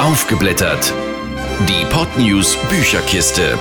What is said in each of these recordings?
Aufgeblättert. Die Podnews Bücherkiste.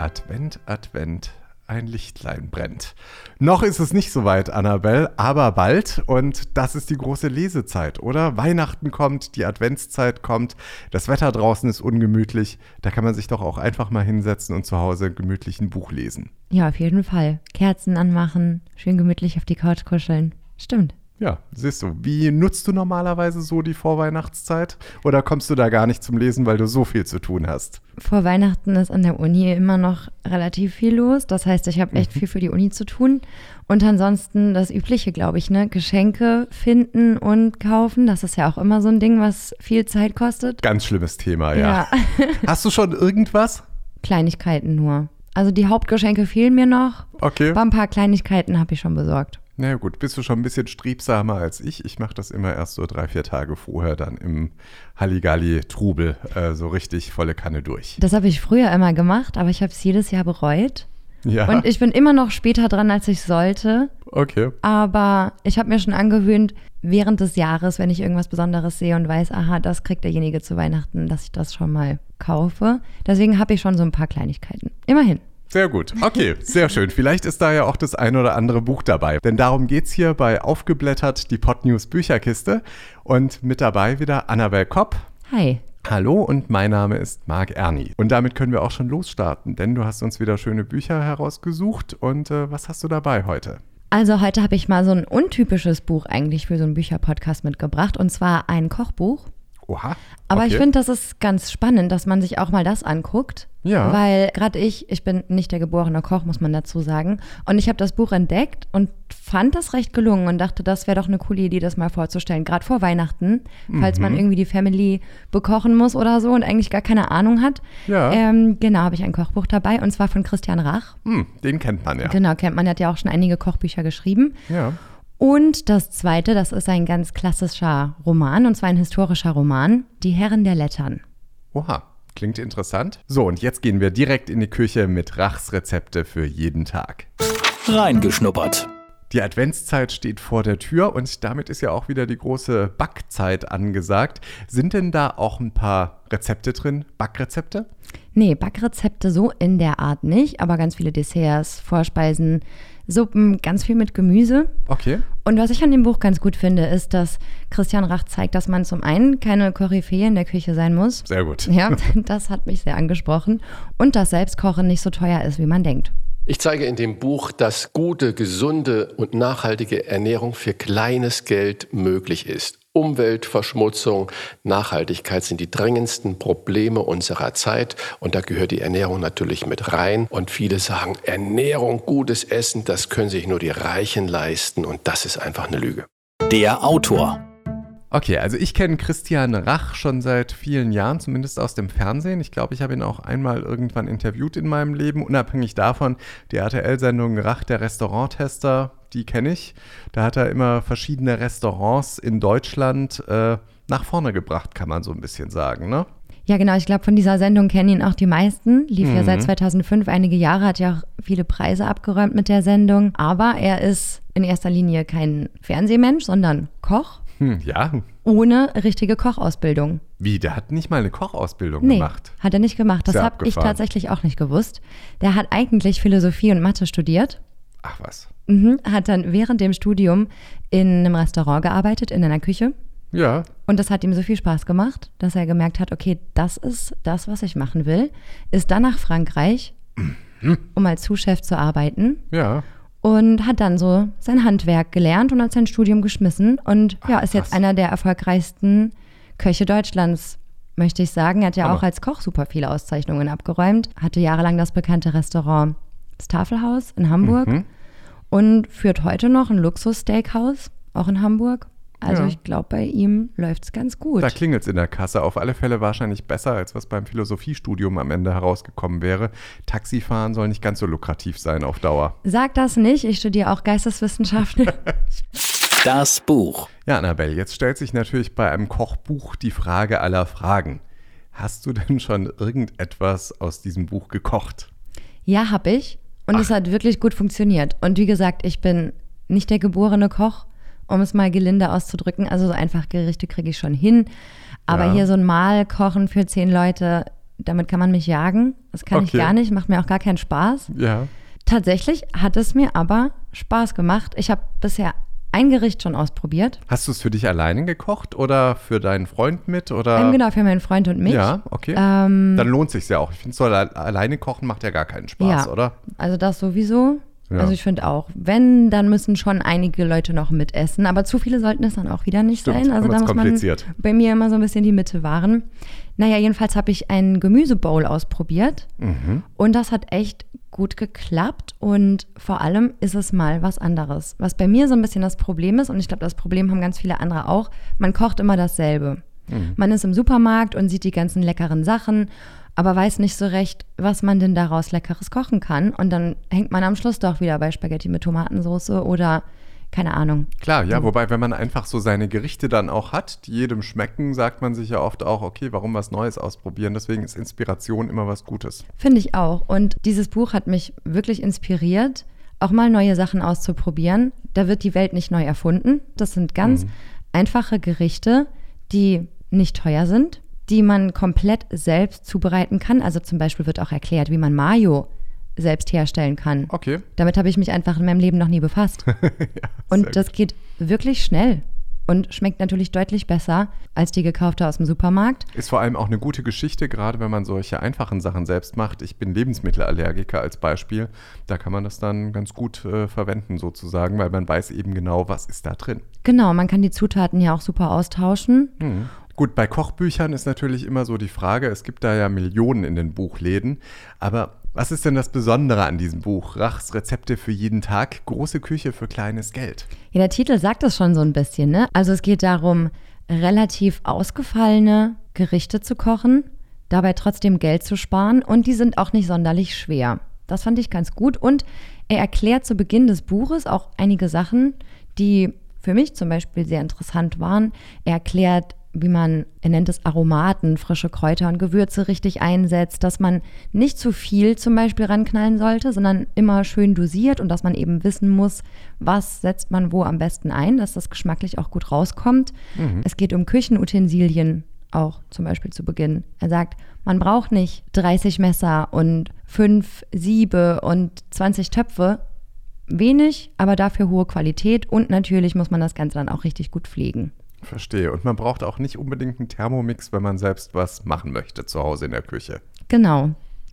Advent, Advent, ein Lichtlein brennt. Noch ist es nicht so weit, Annabelle, aber bald. Und das ist die große Lesezeit, oder? Weihnachten kommt, die Adventszeit kommt, das Wetter draußen ist ungemütlich. Da kann man sich doch auch einfach mal hinsetzen und zu Hause gemütlich ein Buch lesen. Ja, auf jeden Fall. Kerzen anmachen, schön gemütlich auf die Couch kuscheln. Stimmt. Ja, siehst du, wie nutzt du normalerweise so die Vorweihnachtszeit? Oder kommst du da gar nicht zum Lesen, weil du so viel zu tun hast? Vor Weihnachten ist an der Uni immer noch relativ viel los. Das heißt, ich habe echt viel für die Uni zu tun. Und ansonsten das Übliche, glaube ich, ne? Geschenke finden und kaufen. Das ist ja auch immer so ein Ding, was viel Zeit kostet. Ganz schlimmes Thema, ja. Ja. Hast du schon irgendwas? Kleinigkeiten nur. Also die Hauptgeschenke fehlen mir noch. Okay. Aber ein paar Kleinigkeiten habe ich schon besorgt. Na ja, gut, bist du schon ein bisschen strebsamer als ich. Ich mache das immer erst so drei, vier Tage vorher dann im Halligalli-Trubel äh, so richtig volle Kanne durch. Das habe ich früher immer gemacht, aber ich habe es jedes Jahr bereut. Ja, Und ich bin immer noch später dran, als ich sollte. okay. Aber ich habe mir schon angewöhnt, während des Jahres, wenn ich irgendwas Besonderes sehe und weiß, aha, das kriegt derjenige zu Weihnachten, dass ich das schon mal kaufe. Deswegen habe ich schon so ein paar Kleinigkeiten. Immerhin. Sehr gut. Okay, sehr schön. Vielleicht ist da ja auch das ein oder andere Buch dabei. Denn darum geht's hier bei Aufgeblättert, die Podnews Bücherkiste. Und mit dabei wieder Annabel Kopp. Hi. Hallo und mein Name ist Marc Erni. Und damit können wir auch schon losstarten, denn du hast uns wieder schöne Bücher herausgesucht. Und äh, was hast du dabei heute? Also heute habe ich mal so ein untypisches Buch eigentlich für so einen Bücherpodcast mitgebracht. Und zwar ein Kochbuch. Oha. Aber ich okay. finde, das ist ganz spannend, dass man sich auch mal das anguckt. Ja. Weil gerade ich, ich bin nicht der geborene Koch, muss man dazu sagen. Und ich habe das Buch entdeckt und fand das recht gelungen und dachte, das wäre doch eine coole Idee, das mal vorzustellen. Gerade vor Weihnachten, falls Mhm. man irgendwie die Family bekochen muss oder so und eigentlich gar keine Ahnung hat. Ja. Ähm, genau, habe ich ein Kochbuch dabei und zwar von Christian Rach. Hm, den kennt man ja. Genau, kennt man, der hat ja auch schon einige Kochbücher geschrieben. Ja. Und das zweite, das ist ein ganz klassischer Roman, und zwar ein historischer Roman, Die Herren der Lettern. Oha. Klingt interessant. So, und jetzt gehen wir direkt in die Küche mit Rachs Rezepte für jeden Tag. Reingeschnuppert. Die Adventszeit steht vor der Tür und damit ist ja auch wieder die große Backzeit angesagt. Sind denn da auch ein paar Rezepte drin? Backrezepte? Nee, Backrezepte so in der Art nicht, aber ganz viele Desserts, Vorspeisen, Suppen, ganz viel mit Gemüse. Okay. Und was ich an dem Buch ganz gut finde, ist, dass Christian Rach zeigt, dass man zum einen keine Koryphäe in der Küche sein muss. Sehr gut. Ja, das hat mich sehr angesprochen. Und dass Selbstkochen nicht so teuer ist, wie man denkt. Ich zeige in dem Buch, dass gute, gesunde und nachhaltige Ernährung für kleines Geld möglich ist. Umweltverschmutzung, Nachhaltigkeit sind die drängendsten Probleme unserer Zeit und da gehört die Ernährung natürlich mit rein. Und viele sagen, Ernährung, gutes Essen, das können sich nur die Reichen leisten und das ist einfach eine Lüge. Der Autor. Okay, also ich kenne Christian Rach schon seit vielen Jahren, zumindest aus dem Fernsehen. Ich glaube, ich habe ihn auch einmal irgendwann interviewt in meinem Leben. Unabhängig davon, die RTL-Sendung Rach, der Restauranttester, die kenne ich. Da hat er immer verschiedene Restaurants in Deutschland äh, nach vorne gebracht, kann man so ein bisschen sagen, ne? Ja, genau. Ich glaube, von dieser Sendung kennen ihn auch die meisten. Lief ja seit 2005 einige Jahre, hat ja auch viele Preise abgeräumt mit der Sendung. Aber er ist in erster Linie kein Fernsehmensch, sondern Koch Hm, ja. ohne richtige Kochausbildung. Wie, der hat nicht mal eine Kochausbildung Nee, gemacht. hat er nicht gemacht. Das habe ich tatsächlich auch nicht gewusst. Der hat eigentlich Philosophie und Mathe studiert. Ach was. Mhm, hat dann während dem Studium in einem Restaurant gearbeitet, in einer Küche. Ja, Und das hat ihm so viel Spaß gemacht, dass er gemerkt hat, okay, das ist das, was ich machen will. Ist dann nach Frankreich, um als Sous-Chef zu arbeiten. ja. Und hat dann so sein Handwerk gelernt und hat sein Studium geschmissen. Und ja, ist jetzt krass. einer der erfolgreichsten Köche Deutschlands, möchte ich sagen. Er hat ja Hammer. auch als Koch super viele Auszeichnungen abgeräumt. Hatte jahrelang das bekannte Restaurant Das Tafelhaus in Hamburg. Mhm. Und führt heute noch ein Luxus-Steakhouse, auch in Hamburg. Also Ja. ich glaube, bei ihm läuft es ganz gut. Da klingelt es in der Kasse. Auf alle Fälle wahrscheinlich besser, als was beim Philosophiestudium am Ende herausgekommen wäre. Taxifahren soll nicht ganz so lukrativ sein auf Dauer. Sag das nicht, ich studiere auch Geisteswissenschaften. Das Buch. Ja, Annabelle, jetzt stellt sich natürlich bei einem Kochbuch die Frage aller Fragen. Hast du denn schon irgendetwas aus diesem Buch gekocht? ja, habe ich. Und es hat wirklich gut funktioniert. Und wie gesagt, ich bin nicht der geborene Koch um es mal gelinde auszudrücken. Also so einfach Gerichte kriege ich schon hin. Aber Ja. hier so ein Mahl kochen für zehn Leute, damit kann man mich jagen. Das kann ich Okay. gar nicht, macht mir auch gar keinen Spaß. Ja. Tatsächlich hat es mir aber Spaß gemacht. Ich habe bisher ein Gericht schon ausprobiert. Hast du es für dich alleine gekocht oder für deinen Freund mit? Oder? Ähm, genau, für meinen Freund und mich. Ja, okay. Ähm, Dann lohnt sich ja auch. Ich finde, so alle alleine kochen macht ja gar keinen Spaß, Ja. oder? Also das sowieso. Ja. Also ich finde auch, wenn, dann müssen schon einige Leute noch mitessen. Aber zu viele sollten es dann auch wieder nicht Stimmt, sein. Also da muss man kompliziert. bei mir immer so ein bisschen die Mitte wahren. Naja, jedenfalls habe ich einen Gemüsebowl ausprobiert. Mhm. Und das hat echt gut geklappt. Und vor allem ist es mal was anderes. Was bei mir so ein bisschen das Problem ist, und ich glaube, das Problem haben ganz viele andere auch, man kocht immer dasselbe. Man ist im Supermarkt und sieht die ganzen leckeren Sachen, aber weiß nicht so recht, was man denn daraus Leckeres kochen kann. Und dann hängt man am Schluss doch wieder bei Spaghetti mit Tomatensauce oder keine Ahnung. Klar, ja, wobei, wenn man einfach so seine Gerichte dann auch hat, die jedem schmecken, sagt man sich ja oft auch, okay, warum was Neues ausprobieren? Deswegen ist Inspiration immer was Gutes. Finde ich auch. Und dieses Buch hat mich wirklich inspiriert, auch mal neue Sachen auszuprobieren. Da wird die Welt nicht neu erfunden. Das sind ganz einfache Gerichte, die nicht teuer sind, die man komplett selbst zubereiten kann. Also zum Beispiel wird auch erklärt, wie man Mayo selbst herstellen kann. Okay. Damit habe ich mich einfach in meinem Leben noch nie befasst. und sehr das geht wirklich schnell und schmeckt natürlich deutlich besser als die gekaufte aus dem Supermarkt. Ist vor allem auch eine gute Geschichte, gerade wenn man solche einfachen Sachen selbst macht. Ich bin Lebensmittelallergiker als Beispiel. Da kann man das dann ganz gut äh, verwenden sozusagen, weil man weiß eben genau, was ist da drin. Genau, man kann die Zutaten ja auch super austauschen. Gut, bei Kochbüchern ist natürlich immer so die Frage, es gibt da ja Millionen in den Buchläden, aber was ist denn das Besondere an diesem Buch? Rachs Rezepte für jeden Tag, große Küche für kleines Geld. Ja, der Titel sagt es schon so ein bisschen, ne? Also es geht darum, relativ ausgefallene Gerichte zu kochen, dabei trotzdem Geld zu sparen und die sind auch nicht sonderlich schwer. Das fand ich ganz gut und er erklärt zu Beginn des Buches auch einige Sachen, die für mich zum Beispiel sehr interessant waren. Er erklärt, wie man, er nennt es Aromaten, frische Kräuter und Gewürze richtig einsetzt, dass man nicht zu viel zum Beispiel ranknallen sollte, sondern immer schön dosiert und dass man eben wissen muss, was setzt man wo am besten ein, dass das geschmacklich auch gut rauskommt. Es geht um Küchenutensilien auch zum Beispiel zu Beginn. Er sagt, man braucht nicht 30 Messer und 5 Siebe und 20 Töpfe. Wenig, aber dafür hohe Qualität und natürlich muss man das Ganze dann auch richtig gut pflegen. Verstehe. Und man braucht auch nicht unbedingt einen Thermomix, wenn man selbst was machen möchte zu Hause in der Küche. Genau.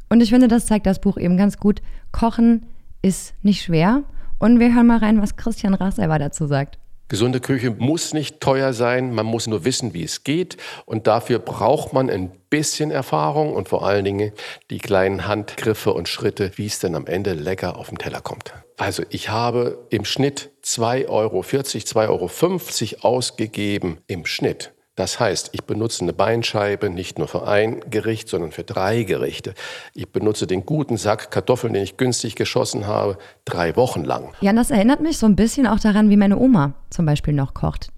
Und ich finde, das zeigt das Buch eben ganz gut. Kochen ist nicht schwer. Und wir hören mal rein, was Christian Rach selber dazu sagt. Gesunde Küche muss nicht teuer sein, man muss nur wissen, wie es geht. Und dafür braucht man ein bisschen Erfahrung und vor allen Dingen die kleinen Handgriffe und Schritte, wie es denn am Ende lecker auf den Teller kommt. Also ich habe im Schnitt 2,40 Euro, 2,50 Euro ausgegeben im Schnitt. Das heißt, ich benutze eine Beinscheibe nicht nur für ein Gericht, sondern für drei Gerichte. Ich benutze den guten Sack Kartoffeln, den ich günstig geschossen habe, drei Wochen lang. Ja, und das erinnert mich so ein bisschen auch daran, wie meine Oma zum Beispiel noch kocht.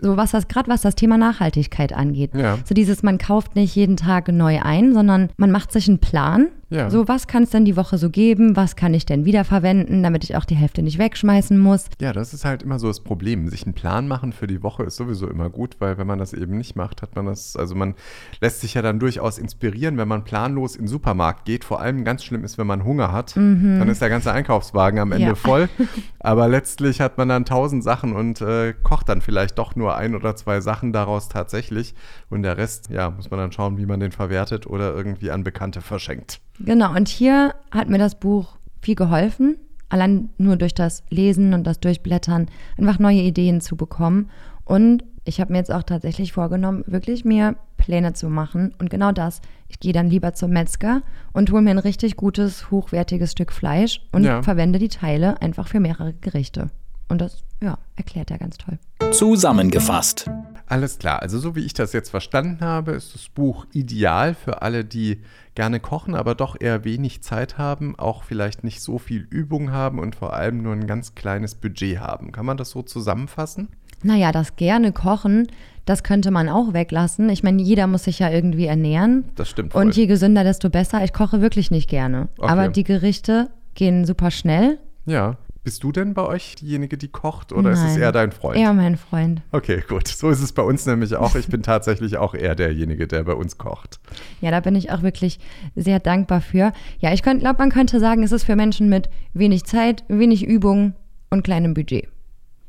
So was das, gerade was das Thema Nachhaltigkeit angeht. Ja. So dieses, man kauft nicht jeden Tag neu ein, sondern man macht sich einen Plan. Ja. So, was kann es denn die Woche so geben? Was kann ich denn wiederverwenden, damit ich auch die Hälfte nicht wegschmeißen muss? Ja, das ist halt immer so das Problem. Sich einen Plan machen für die Woche ist sowieso immer gut, weil wenn man das eben nicht macht, hat man das, also man lässt sich ja dann durchaus inspirieren, wenn man planlos in den Supermarkt geht. Vor allem ganz schlimm ist, wenn man Hunger hat, dann ist der ganze Einkaufswagen am Ende Ja. voll. Aber letztlich hat man dann tausend Sachen und äh, kocht dann vielleicht doch nur ein oder zwei Sachen daraus tatsächlich. Und der Rest, ja, muss man dann schauen, wie man den verwertet oder irgendwie an Bekannte verschenkt. Genau, und hier hat mir das Buch viel geholfen, allein nur durch das Lesen und das Durchblättern einfach neue Ideen zu bekommen. Und ich habe mir jetzt auch tatsächlich vorgenommen, wirklich mir Pläne zu machen. Und genau das, ich gehe dann lieber zum Metzger und hole mir ein richtig gutes, hochwertiges Stück Fleisch und Ja. verwende die Teile einfach für mehrere Gerichte. Und das, ja, erklärt er ganz toll. Zusammengefasst. Alles klar, also so wie ich das jetzt verstanden habe, ist das Buch ideal für alle, die gerne kochen, aber doch eher wenig Zeit haben, auch vielleicht nicht so viel Übung haben und vor allem nur ein ganz kleines Budget haben. Kann man das so zusammenfassen? Naja, das gerne kochen, das könnte man auch weglassen. Ich meine, jeder muss sich ja irgendwie ernähren. Das stimmt voll. Und je gesünder, desto besser. Ich koche wirklich nicht gerne. Okay. Aber die Gerichte gehen super schnell. Ja, Bist du denn bei euch diejenige, die kocht oder ist es Nein. eher dein Freund? Eher mein Freund. Okay, gut. So ist es bei uns nämlich auch. Ich bin tatsächlich auch eher derjenige, der bei uns kocht. Ja, da bin ich auch wirklich sehr dankbar für. Ja, ich glaube, man könnte sagen, es ist für Menschen mit wenig Zeit, wenig Übung und kleinem Budget.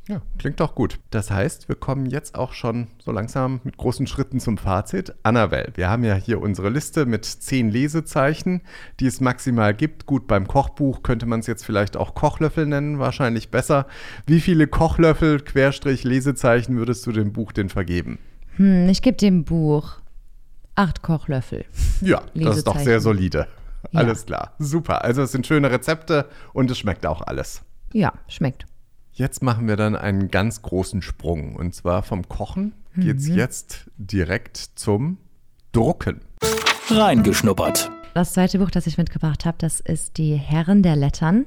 Ja, klingt doch gut. Das heißt, wir kommen jetzt auch schon so langsam mit großen Schritten zum Fazit. Annabelle, wir haben ja hier unsere Liste mit zehn Lesezeichen, die es maximal gibt. Gut, beim Kochbuch könnte man es jetzt vielleicht auch Kochlöffel nennen, wahrscheinlich besser. Wie viele Kochlöffel, Querstrich, Lesezeichen würdest du dem Buch denn vergeben? Hm, ich gebe dem Buch acht Kochlöffel. Ja, das ist doch sehr solide. Ja. Alles klar. Super. Also es sind schöne Rezepte und es schmeckt auch alles. Ja, schmeckt. Jetzt machen wir dann einen ganz großen Sprung. Und zwar vom Kochen geht es jetzt direkt zum Drucken. Reingeschnuppert. Das zweite Buch, das ich mitgebracht habe, das ist Die Herren der Lettern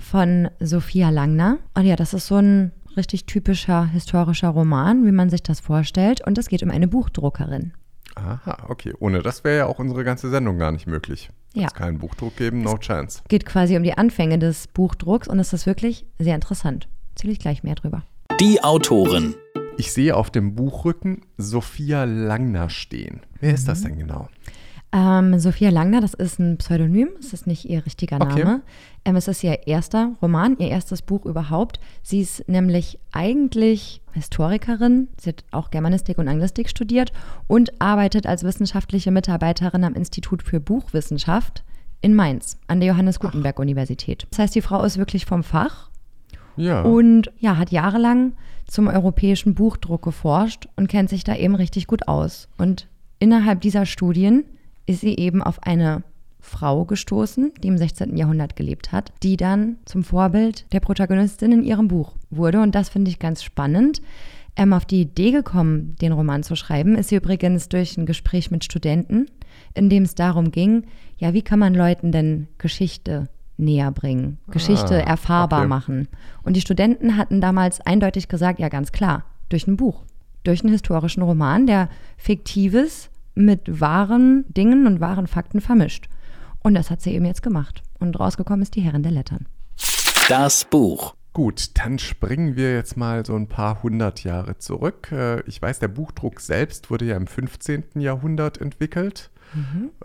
von Sophia Langner. Und ja, das ist so ein richtig typischer historischer Roman, wie man sich das vorstellt. Und es geht um eine Buchdruckerin. Aha, okay. Ohne das wäre ja auch unsere ganze Sendung gar nicht möglich. Ja. es keinen Buchdruck geben, no chance. geht quasi um die Anfänge des Buchdrucks und es ist wirklich sehr interessant. Erzähle ich gleich mehr drüber. Die Autorin. Ich sehe auf dem Buchrücken Sophia Langner stehen. Wer ist das denn genau? Ähm, Sophia Langner, das ist ein Pseudonym, es ist nicht ihr richtiger Okay. Name. Ähm, es ist ihr erster Roman, ihr erstes Buch überhaupt. Sie ist nämlich eigentlich Historikerin, sie hat auch Germanistik und Anglistik studiert und arbeitet als wissenschaftliche Mitarbeiterin am Institut für Buchwissenschaft in Mainz an der Johannes Gutenberg Universität. Das heißt, die Frau ist wirklich vom Fach Ja. und ja, hat jahrelang zum europäischen Buchdruck geforscht und kennt sich da eben richtig gut aus. Und innerhalb dieser Studien ist sie eben auf eine Frau gestoßen, die im 16. Jahrhundert gelebt hat, die dann zum Vorbild der Protagonistin in ihrem Buch wurde. Und das finde ich ganz spannend. Ähm, auf die Idee gekommen, den Roman zu schreiben, ist sie übrigens durch ein Gespräch mit Studenten, in dem es darum ging, ja, wie kann man Leuten denn Geschichte näher bringen, Geschichte Ah, erfahrbar okay. machen. Und die Studenten hatten damals eindeutig gesagt, ja, ganz klar, durch ein Buch, durch einen historischen Roman, der Fiktives mit wahren Dingen und wahren Fakten vermischt. Und das hat sie eben jetzt gemacht. Und rausgekommen ist die Herren der Lettern. Das Buch. Gut, dann springen wir jetzt mal so ein paar hundert Jahre zurück. Äh, Ich weiß, der Buchdruck selbst wurde ja im 15. Jahrhundert entwickelt.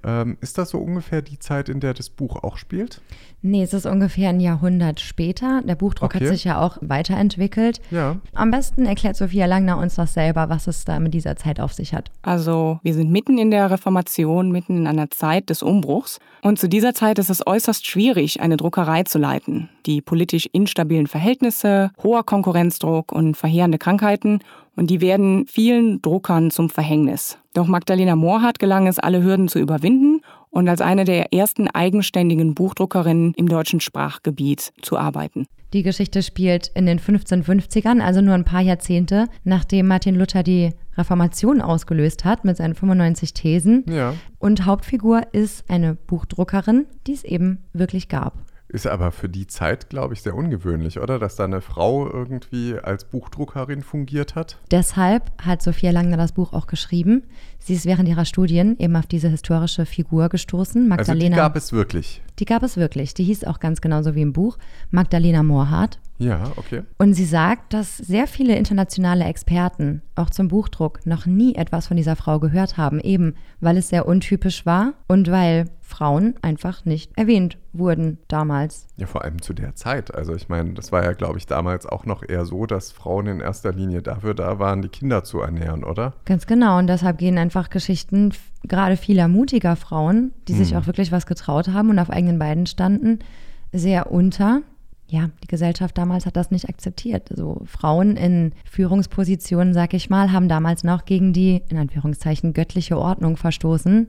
Ähm, ist das so ungefähr die Zeit, in der das Buch auch spielt? Nee, es ist ungefähr ein Jahrhundert später. Der Buchdruck Okay. hat sich ja auch weiterentwickelt. Ja. Am besten erklärt Sophia Langner uns das selber, was es da mit dieser Zeit auf sich hat. Also wir sind mitten in der Reformation, mitten in einer Zeit des Umbruchs. Und zu dieser Zeit ist es äußerst schwierig, eine Druckerei zu leiten. Die politisch instabilen Verhältnisse, hoher Konkurrenzdruck und verheerende Krankheiten. Und die werden vielen Druckern zum Verhängnis. Doch Magdalena Mohrhardt gelang es, alle Hürden zu überwinden und als eine der ersten eigenständigen Buchdruckerinnen im deutschen Sprachgebiet zu arbeiten. Die Geschichte spielt in den 1550ern, also nur ein paar Jahrzehnte, nachdem Martin Luther die Reformation ausgelöst hat mit seinen 95 Thesen. Ja. Und Hauptfigur ist eine Buchdruckerin, die es eben wirklich gab. Ist aber für die Zeit, glaube ich, sehr ungewöhnlich, oder? Dass da eine Frau irgendwie als Buchdruckerin fungiert hat. Deshalb hat Sophia Langner das Buch auch geschrieben. Sie ist während ihrer Studien eben auf diese historische Figur gestoßen, Also die Magdalena. gab es wirklich. die gab es wirklich. Die hieß auch ganz genauso wie im Buch, Magdalena Mohrhardt. Ja, okay. Und sie sagt, dass sehr viele internationale Experten auch zum Buchdruck noch nie etwas von dieser Frau gehört haben, eben weil es sehr untypisch war und weil Frauen einfach nicht erwähnt wurden damals. Ja, vor allem zu der Zeit. Also ich meine, das war ja, glaube ich, damals auch noch eher so, dass Frauen in erster Linie dafür da waren, die Kinder zu ernähren, oder? Ganz genau. Und deshalb gehen einfach Geschichten gerade vieler mutiger Frauen, die sich auch wirklich was getraut haben und auf eigenen Beinen standen, sehr unter. Ja, die Gesellschaft damals hat das nicht akzeptiert. Also Frauen in Führungspositionen, sag ich mal, haben damals noch gegen die, in Anführungszeichen, göttliche Ordnung verstoßen.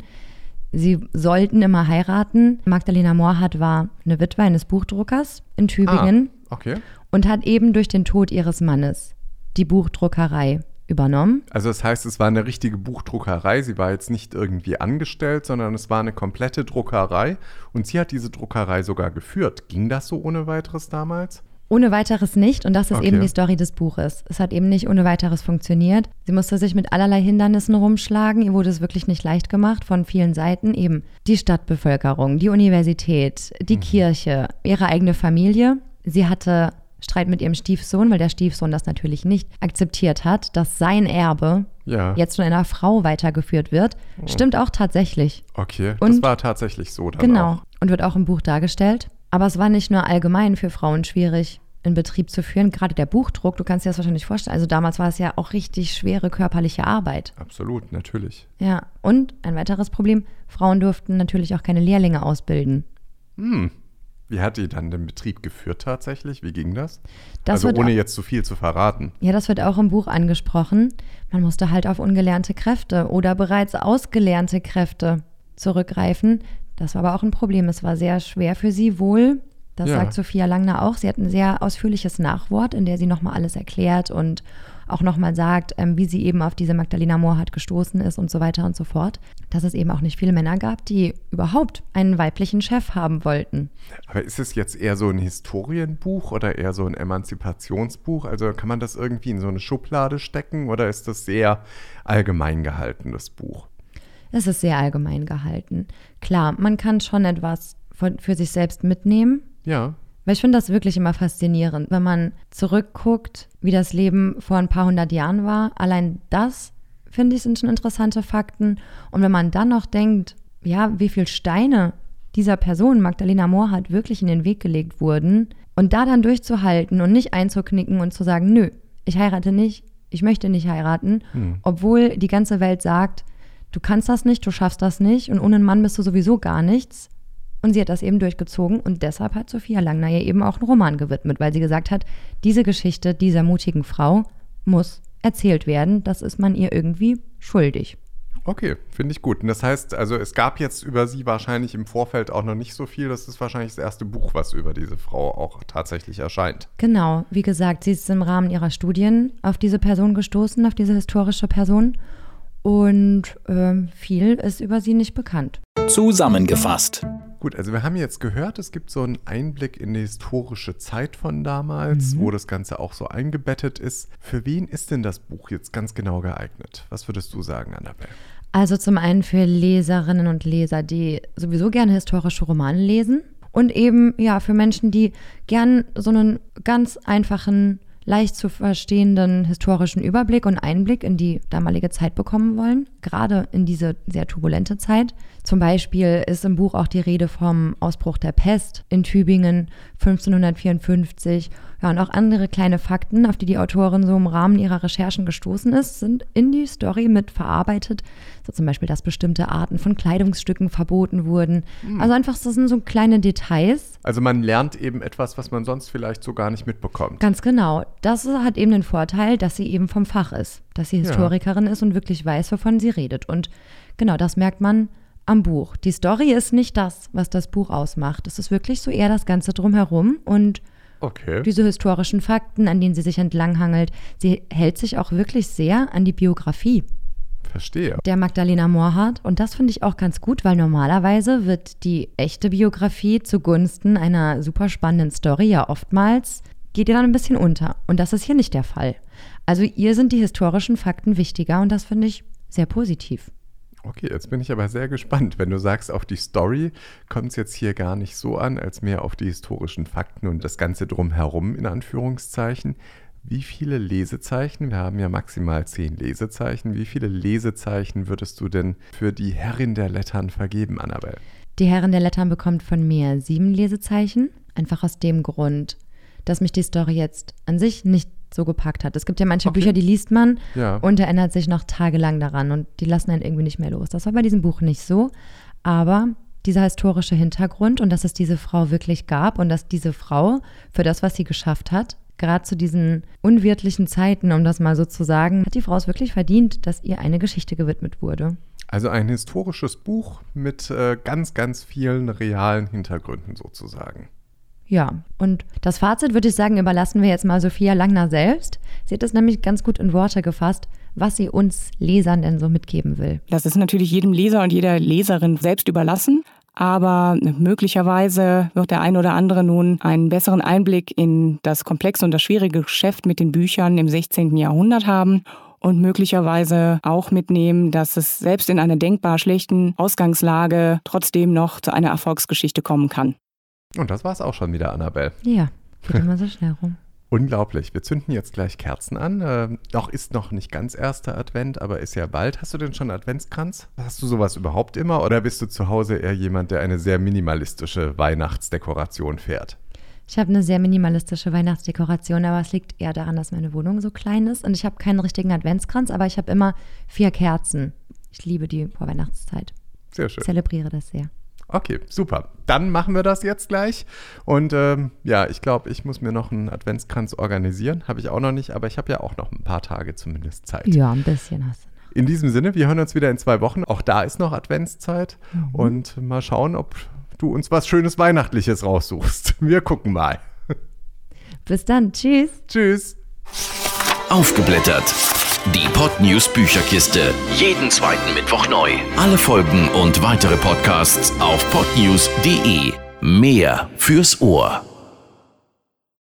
Sie sollten immer heiraten. Magdalena Mohrhardt war eine Witwe eines Buchdruckers in Tübingen Ah, okay. und hat eben durch den Tod ihres Mannes die Buchdruckerei übernommen. Also das heißt, es war eine richtige Buchdruckerei. Sie war jetzt nicht irgendwie angestellt, sondern es war eine komplette Druckerei. Und sie hat diese Druckerei sogar geführt. Ging das so ohne weiteres damals? Ohne weiteres nicht. Und das ist Okay. eben die Story des Buches. Es hat eben nicht ohne weiteres funktioniert. Sie musste sich mit allerlei Hindernissen rumschlagen. Ihr wurde es wirklich nicht leicht gemacht von vielen Seiten. Eben die Stadtbevölkerung, die Universität, die Kirche, ihre eigene Familie. sie hatte Streit mit ihrem Stiefsohn, weil der Stiefsohn das natürlich nicht akzeptiert hat, dass sein Erbe Ja. jetzt von einer Frau weitergeführt wird. Stimmt auch tatsächlich. Okay, das Und- war tatsächlich so dann Genau. auch. Und wird auch im Buch dargestellt. Aber es war nicht nur allgemein für Frauen schwierig, in Betrieb zu führen. Gerade der Buchdruck, du kannst dir das wahrscheinlich vorstellen. Also damals war es ja auch richtig schwere körperliche Arbeit. Absolut, natürlich. Ja. Und ein weiteres Problem, Frauen durften natürlich auch keine Lehrlinge ausbilden. Hm. Wie hat die dann den Betrieb geführt tatsächlich? Wie ging das? Das also ohne au- jetzt zu viel zu verraten. Ja, das wird auch im Buch angesprochen. Man musste halt auf ungelernte Kräfte oder bereits ausgelernte Kräfte zurückgreifen. Das war aber auch ein Problem. Es war sehr schwer für sie wohl. Das Ja. sagt Sophia Langner auch. Sie hat ein sehr ausführliches Nachwort, in der sie nochmal alles erklärt und auch nochmal sagt, ähm, wie sie eben auf diese Magdalena Moorhardt gestoßen ist und so weiter und so fort. Dass es eben auch nicht viele Männer gab, die überhaupt einen weiblichen Chef haben wollten. Aber ist es jetzt eher so ein Historienbuch oder eher so ein Emanzipationsbuch? Also kann man das irgendwie in so eine Schublade stecken oder ist das sehr allgemein gehalten, das Buch? Es ist sehr allgemein gehalten. Klar, man kann schon etwas von, für sich selbst mitnehmen, Ja. Weil ich finde das wirklich immer faszinierend, wenn man zurückguckt, wie das Leben vor ein paar hundert Jahren war. Allein das, finde ich, sind schon interessante Fakten. Und wenn man dann noch denkt, ja, wie viel Steine dieser Person, Magdalena Moorhardt, wirklich in den Weg gelegt wurden und da dann durchzuhalten und nicht einzuknicken und zu sagen, nö, ich heirate nicht, ich möchte nicht heiraten, obwohl die ganze Welt sagt, du kannst das nicht, du schaffst das nicht und ohne einen Mann bist du sowieso gar nichts. Und sie hat das eben durchgezogen und deshalb hat Sophia Langner ihr eben auch einen Roman gewidmet, weil sie gesagt hat, diese Geschichte dieser mutigen Frau muss erzählt werden. Das ist man ihr irgendwie schuldig. Okay, finde ich gut. Und das heißt, also es gab jetzt über sie wahrscheinlich im Vorfeld auch noch nicht so viel. Das ist wahrscheinlich das erste Buch, was über diese Frau auch tatsächlich erscheint. Genau, wie gesagt, sie ist im Rahmen ihrer Studien auf diese Person gestoßen, auf diese historische Person. Und ähm, viel ist über sie nicht bekannt. Zusammengefasst. Gut, also wir haben jetzt gehört, es gibt so einen Einblick in die historische Zeit von damals, wo das Ganze auch so eingebettet ist. Für wen ist denn das Buch jetzt ganz genau geeignet? Was würdest du sagen, Annabelle? Also zum einen für Leserinnen und Leser, die sowieso gerne historische Romane lesen und eben ja für Menschen, die gern so einen ganz einfachen, leicht zu verstehenden historischen Überblick und Einblick in die damalige Zeit bekommen wollen, gerade in diese sehr turbulente Zeit. Zum Beispiel ist im Buch auch die Rede vom Ausbruch der Pest in Tübingen 1554. Ja, und auch andere kleine Fakten, auf die die Autorin so im Rahmen ihrer Recherchen gestoßen ist, sind in die Story mit verarbeitet. So zum Beispiel, dass bestimmte Arten von Kleidungsstücken verboten wurden. Also einfach, das sind so kleine Details. Also man lernt eben etwas, was man sonst vielleicht so gar nicht mitbekommt. Ganz genau. Das hat eben den Vorteil, dass sie eben vom Fach ist, dass sie Ja. Historikerin ist und wirklich weiß, wovon sie redet. Und genau das merkt man am Buch. Die Story ist nicht das, was das Buch ausmacht. Es ist wirklich so eher das Ganze drumherum und Okay. diese historischen Fakten, an denen sie sich entlanghangelt. Sie hält sich auch wirklich sehr an die Biografie Verstehe. der Magdalena Moorhardt. Und das finde ich auch ganz gut, weil normalerweise wird die echte Biografie zugunsten einer super spannenden Story ja oftmals, geht ihr dann ein bisschen unter. Und das ist hier nicht der Fall. Also ihr sind die historischen Fakten wichtiger und das finde ich sehr positiv. Okay, jetzt bin ich aber sehr gespannt. Wenn du sagst, auf die Story kommt es jetzt hier gar nicht so an, als mehr auf die historischen Fakten und das Ganze drumherum in Anführungszeichen. Wie viele Lesezeichen, wir haben ja maximal zehn Lesezeichen, wie viele Lesezeichen würdest du denn für die Herrin der Lettern vergeben, Annabelle? Die Herrin der Lettern bekommt von mir sieben Lesezeichen. Einfach aus dem Grund, dass mich die Story jetzt an sich nicht so gepackt hat. Es gibt ja manche Okay. Bücher, die liest man Ja. und erinnert sich noch tagelang daran und die lassen einen irgendwie nicht mehr los. Das war bei diesem Buch nicht so. Aber dieser historische Hintergrund und dass es diese Frau wirklich gab und dass diese Frau für das, was sie geschafft hat, gerade zu diesen unwirtlichen Zeiten, um das mal so zu sagen, hat die Frau es wirklich verdient, dass ihr eine Geschichte gewidmet wurde. Also ein historisches Buch mit äh, ganz, ganz vielen realen Hintergründen sozusagen. Ja, und das Fazit würde ich sagen, überlassen wir jetzt mal Sophia Langner selbst. Sie hat es nämlich ganz gut in Worte gefasst, was sie uns Lesern denn so mitgeben will. Das ist natürlich jedem Leser und jeder Leserin selbst überlassen. Aber möglicherweise wird der ein oder andere nun einen besseren Einblick in das komplexe und das schwierige Geschäft mit den Büchern im 16. Jahrhundert haben und möglicherweise auch mitnehmen, dass es selbst in einer denkbar schlechten Ausgangslage trotzdem noch zu einer Erfolgsgeschichte kommen kann. Und das war's auch schon wieder, Annabelle. Ja, Geht immer so schnell rum. Unglaublich. Wir zünden jetzt gleich Kerzen an. Äh, noch ist noch nicht ganz erster Advent, aber ist ja bald. Hast du denn schon Adventskranz? Hast du sowas überhaupt immer oder bist du zu Hause eher jemand, der eine sehr minimalistische Weihnachtsdekoration fährt? Ich habe eine sehr minimalistische Weihnachtsdekoration, aber es liegt eher daran, dass meine Wohnung so klein ist und ich habe keinen richtigen Adventskranz, aber ich habe immer vier Kerzen. Ich liebe die Vorweihnachtszeit. Sehr schön. Zelebriere das sehr. Okay, super. Dann machen wir das jetzt gleich. Und ähm, ja, ich glaube, ich muss mir noch einen Adventskranz organisieren. Habe ich auch noch nicht, aber ich habe ja auch noch ein paar Tage zumindest Zeit. Ja, ein bisschen hast du. noch. In diesem Sinne, wir hören uns wieder in zwei Wochen. Auch da ist noch Adventszeit. Mhm. Und mal schauen, ob du uns was Schönes Weihnachtliches raussuchst. Wir gucken mal. Bis dann. Tschüss. Tschüss. Aufgeblättert. Die Podnews Bücherkiste. Jeden zweiten Mittwoch neu. Alle Folgen und weitere Podcasts auf podnews.de. Mehr fürs Ohr.